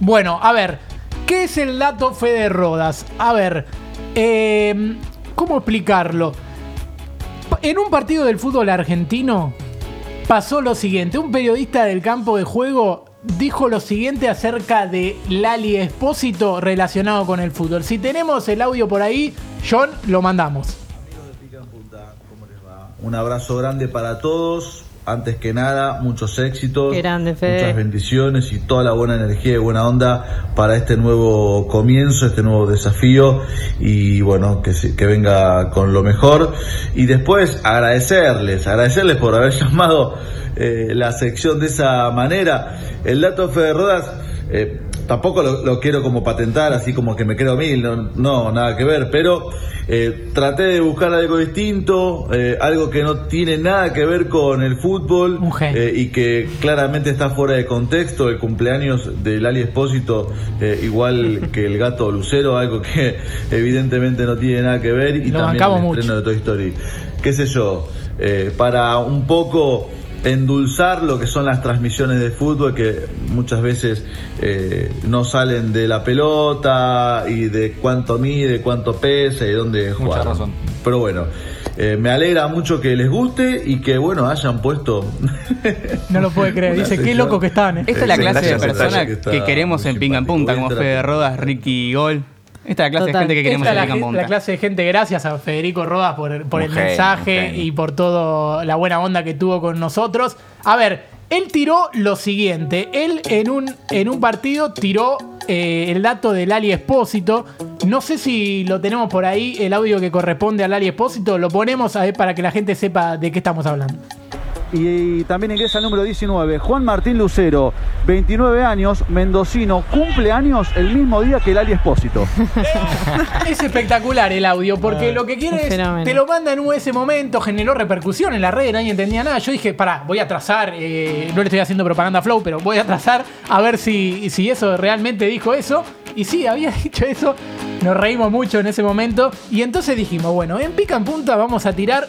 Bueno, a ver, ¿qué es el dato Fede Rodas? A ver, eh, ¿cómo explicarlo? En un partido del fútbol argentino pasó lo siguiente. Un periodista del campo de juego dijo lo siguiente acerca de Lali Espósito relacionado con el fútbol. Si tenemos el audio por ahí, John, lo mandamos. Un abrazo grande para todos. Antes que nada, muchos éxitos, grande, muchas bendiciones y toda la buena energía y buena onda para este nuevo comienzo, este nuevo desafío y bueno, que venga con lo mejor. Y después agradecerles, agradecerles por haber llamado eh, la sección de esa manera. El dato Fede Rodas, eh, tampoco lo, lo quiero como patentar, así como que me creo mil, no, no, nada que ver, pero eh, traté de buscar algo distinto, eh, algo que no tiene nada que ver con el fútbol eh, y que claramente está fuera de contexto. El cumpleaños de Lali Espósito, igual que el gato Lucero, algo que evidentemente no tiene nada que ver, y Lo también el mucho. estreno de Toy Story. ¿Qué sé yo? para un poco endulzar lo que son las transmisiones de fútbol que muchas veces eh, no salen de la pelota y de cuánto mide, cuánto pesa y dónde Mucha juega. razón. Pero bueno, eh, me alegra mucho que les guste y que bueno hayan puesto. No lo puede creer. Dice, qué loco que estaban. ¿eh? Esta es la clase de persona que, que queremos en Pinga en. Punta, como. Fede Rodas, Ricky Gol. Esta es la clase Total. de gente que queremos Esta en la, la clase de gente, gracias a Federico Rodas por, el genio, mensaje y por toda la buena onda que tuvo con nosotros. A ver, él tiró lo siguiente. Él en un, en un partido tiró eh, el dato del Ali Espósito. No sé si lo tenemos por ahí, el audio que corresponde al Ali Espósito. Lo ponemos a ver para que la gente sepa de qué estamos hablando. Y también ingresa el número 19, Juan Martín Lucero, 29 años, mendocino, cumple años el mismo día que el Ali Espósito. Es espectacular el audio, porque lo que quiere es. fenómeno. Te lo manda en ese momento, generó repercusión en la red, nadie entendía nada. Yo dije, pará, voy a trazar, eh, no le estoy haciendo propaganda a flow, pero voy a trazar a ver si, si eso realmente dijo eso. Y sí, había dicho eso. Nos reímos mucho en ese momento. Y entonces dijimos, bueno, en pica en punta vamos a tirar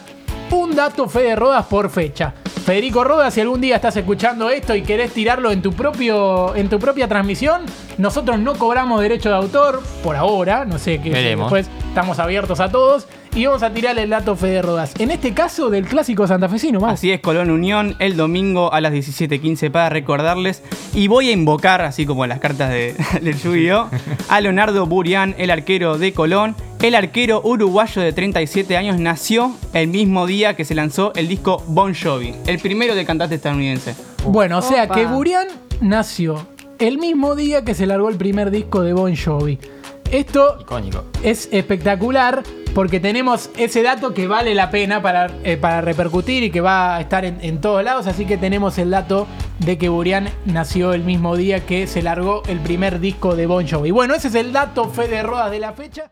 un dato Fede Rodas por fecha. Federico Rodas, si algún día estás escuchando esto y querés tirarlo en tu propio en tu propia transmisión, nosotros no cobramos derecho de autor por ahora, no sé qué después estamos abiertos a todos y vamos a tirar el dato Fede Rodas. En este caso del clásico santafesino, más. Así es, Colón Unión, el domingo a las 17.15 para recordarles. Y voy a invocar, así como en las cartas de, del yu a Leonardo Burián, el arquero de Colón. El arquero uruguayo de 37 años nació el mismo día que se lanzó el disco Bon Jovi, el primero de cantante estadounidense. Bueno, o sea Opa. que Burián nació el mismo día que se largó el primer disco de Bon Jovi. Esto Icónico. es espectacular porque tenemos ese dato que vale la pena para, eh, para repercutir y que va a estar en, en todos lados. Así que tenemos el dato de que Burián nació el mismo día que se largó el primer disco de Bon Jovi. Bueno, ese es el dato Fede Rodas de la fecha.